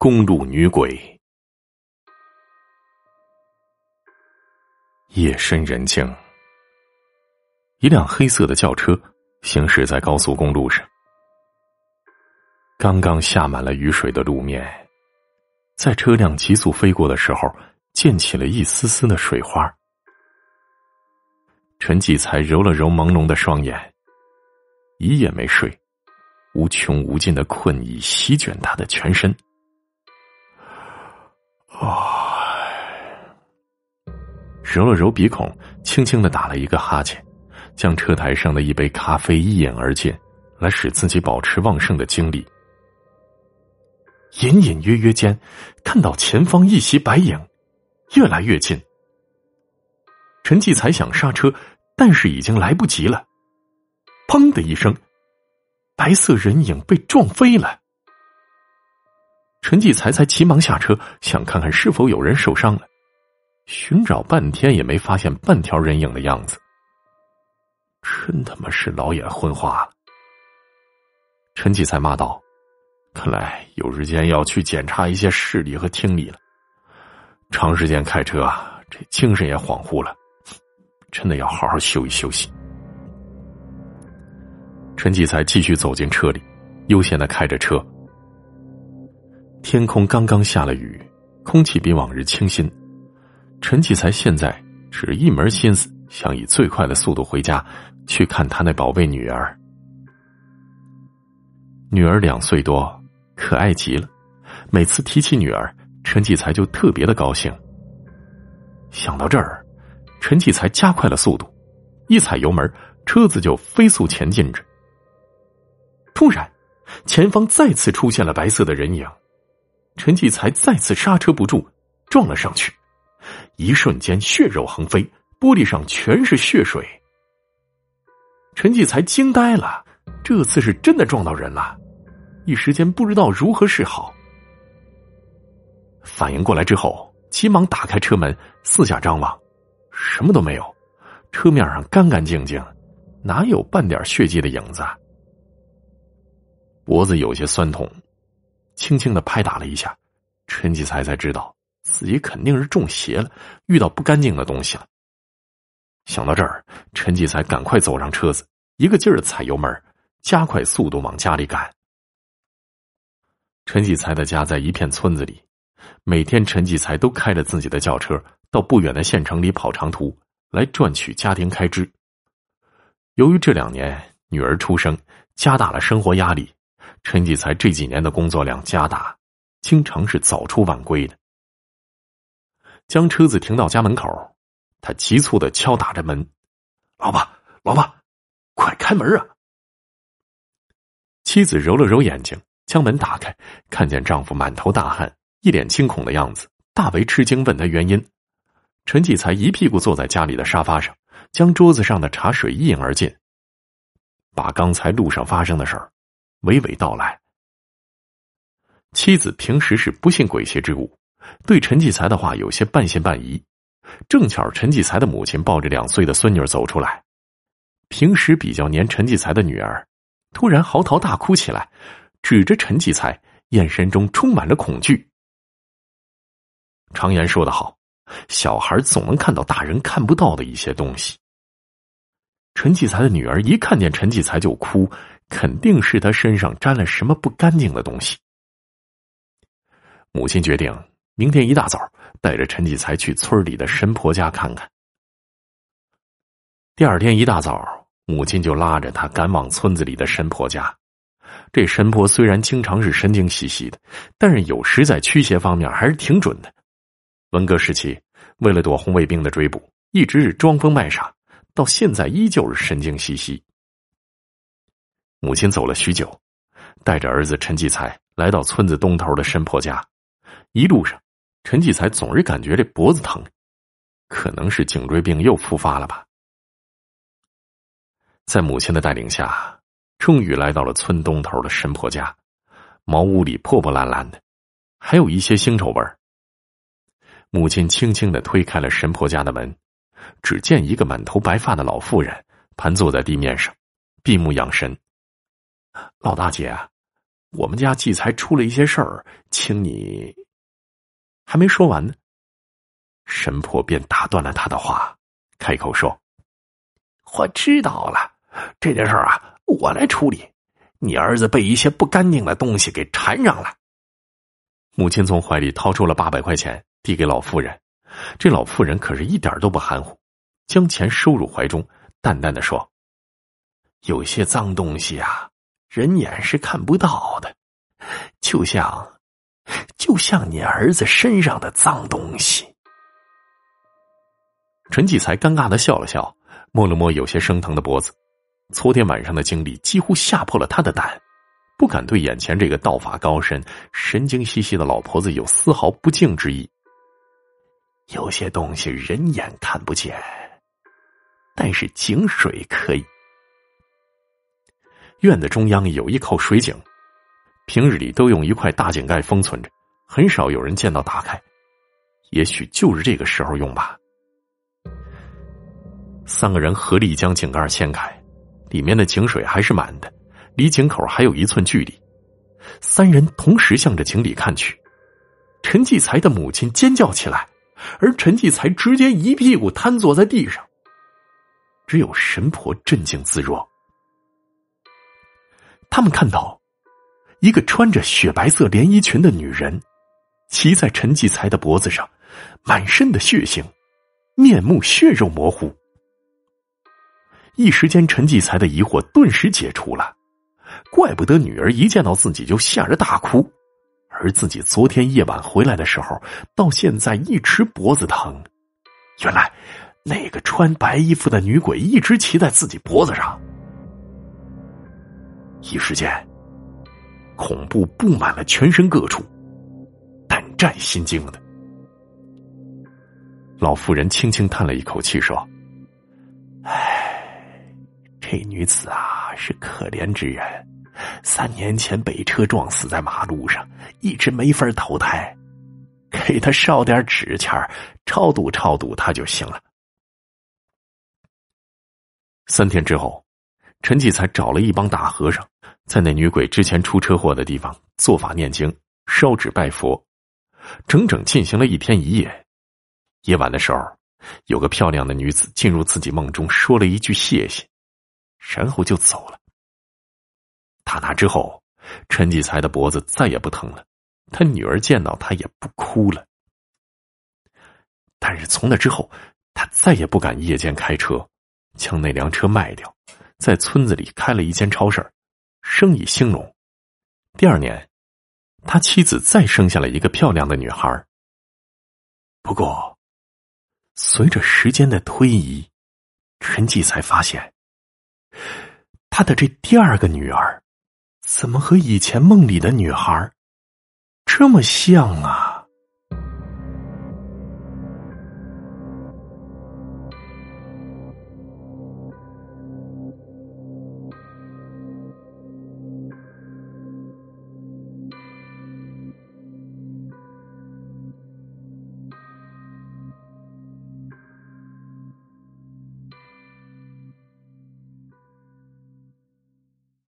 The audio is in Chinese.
公路女鬼。夜深人静，一辆黑色的轿车行驶在高速公路上。刚刚下满了雨水的路面，在车辆急速飞过的时候，溅起了一丝丝的水花。陈继才揉了揉朦胧的双眼，一夜没睡，无穷无尽的困意席卷他的全身。揉了揉鼻孔，轻轻的打了一个哈欠，将车台上的一杯咖啡一饮而尽，来使自己保持旺盛的精力。隐隐约约间，看到前方一袭白影，越来越近。陈继才想刹车，但是已经来不及了。砰的一声，白色人影被撞飞了。陈继才才急忙下车，想看看是否有人受伤了。寻找半天也没发现半条人影的样子，真他妈是老眼昏花了！陈继才骂道：“看来有时间要去检查一些视力和听力了。长时间开车啊，这精神也恍惚了，真的要好好休息休息。”陈继才继续走进车里，悠闲的开着车。天空刚刚下了雨，空气比往日清新。陈继才现在只一门心思想以最快的速度回家，去看他那宝贝女儿。女儿两岁多，可爱极了。每次提起女儿，陈继才就特别的高兴。想到这儿，陈继才加快了速度，一踩油门，车子就飞速前进着。突然，前方再次出现了白色的人影，陈继才再次刹车不住，撞了上去。一瞬间，血肉横飞，玻璃上全是血水。陈继才惊呆了，这次是真的撞到人了，一时间不知道如何是好。反应过来之后，急忙打开车门，四下张望，什么都没有，车面上干干净净，哪有半点血迹的影子？脖子有些酸痛，轻轻的拍打了一下，陈继才才知道。自己肯定是中邪了，遇到不干净的东西了。想到这儿，陈继才赶快走上车子，一个劲儿的踩油门，加快速度往家里赶。陈继才的家在一片村子里，每天陈继才都开着自己的轿车到不远的县城里跑长途，来赚取家庭开支。由于这两年女儿出生，加大了生活压力，陈继才这几年的工作量加大，经常是早出晚归的。将车子停到家门口，他急促的敲打着门：“老婆，老婆，快开门啊！”妻子揉了揉眼睛，将门打开，看见丈夫满头大汗，一脸惊恐的样子，大为吃惊，问他原因。陈继才一屁股坐在家里的沙发上，将桌子上的茶水一饮而尽，把刚才路上发生的事儿娓娓道来。妻子平时是不信鬼邪之物。对陈继才的话有些半信半疑，正巧陈继才的母亲抱着两岁的孙女走出来，平时比较黏陈继才的女儿，突然嚎啕大哭起来，指着陈继才，眼神中充满了恐惧。常言说得好，小孩总能看到大人看不到的一些东西。陈继才的女儿一看见陈继才就哭，肯定是他身上沾了什么不干净的东西。母亲决定。明天一大早，带着陈继才去村里的神婆家看看。第二天一大早，母亲就拉着他赶往村子里的神婆家。这神婆虽然经常是神经兮兮的，但是有时在驱邪方面还是挺准的。文革时期，为了躲红卫兵的追捕，一直是装疯卖傻，到现在依旧是神经兮兮。母亲走了许久，带着儿子陈继才来到村子东头的神婆家，一路上。陈继才总是感觉这脖子疼，可能是颈椎病又复发了吧。在母亲的带领下，终于来到了村东头的神婆家。茅屋里破破烂烂的，还有一些腥臭味儿。母亲轻轻的推开了神婆家的门，只见一个满头白发的老妇人盘坐在地面上，闭目养神。老大姐，我们家继才出了一些事儿，请你……还没说完呢，神婆便打断了他的话，开口说：“我知道了，这件事啊，我来处理。你儿子被一些不干净的东西给缠上了。”母亲从怀里掏出了八百块钱，递给老妇人。这老妇人可是一点都不含糊，将钱收入怀中，淡淡的说：“有些脏东西啊。”人眼是看不到的，就像，就像你儿子身上的脏东西。陈继才尴尬的笑了笑，摸了摸有些生疼的脖子。昨天晚上的经历几乎吓破了他的胆，不敢对眼前这个道法高深、神经兮兮的老婆子有丝毫不敬之意。有些东西人眼看不见，但是井水可以。院子中央有一口水井，平日里都用一块大井盖封存着，很少有人见到打开。也许就是这个时候用吧。三个人合力将井盖掀开，里面的井水还是满的，离井口还有一寸距离。三人同时向着井里看去，陈继才的母亲尖叫起来，而陈继才直接一屁股瘫坐在地上。只有神婆镇静自若。他们看到，一个穿着雪白色连衣裙的女人，骑在陈继才的脖子上，满身的血腥，面目血肉模糊。一时间，陈继才的疑惑顿时解除了，怪不得女儿一见到自己就吓着大哭，而自己昨天夜晚回来的时候，到现在一直脖子疼。原来，那个穿白衣服的女鬼一直骑在自己脖子上。一时间，恐怖布满了全身各处，战心惊的。老妇人轻轻叹了一口气，说：“唉，这女子啊，是可怜之人。三年前被车撞死在马路上，一直没法投胎。给她烧点纸钱超度超度她就行了。”三天之后。陈继才找了一帮大和尚，在那女鬼之前出车祸的地方做法念经、烧纸拜佛，整整进行了一天一夜。夜晚的时候，有个漂亮的女子进入自己梦中，说了一句谢谢，然后就走了。打那之后，陈继才的脖子再也不疼了，他女儿见到他也不哭了。但是从那之后，他再也不敢夜间开车，将那辆车卖掉。在村子里开了一间超市，生意兴隆。第二年，他妻子再生下了一个漂亮的女孩。不过，随着时间的推移，陈记才发现，他的这第二个女儿，怎么和以前梦里的女孩这么像啊？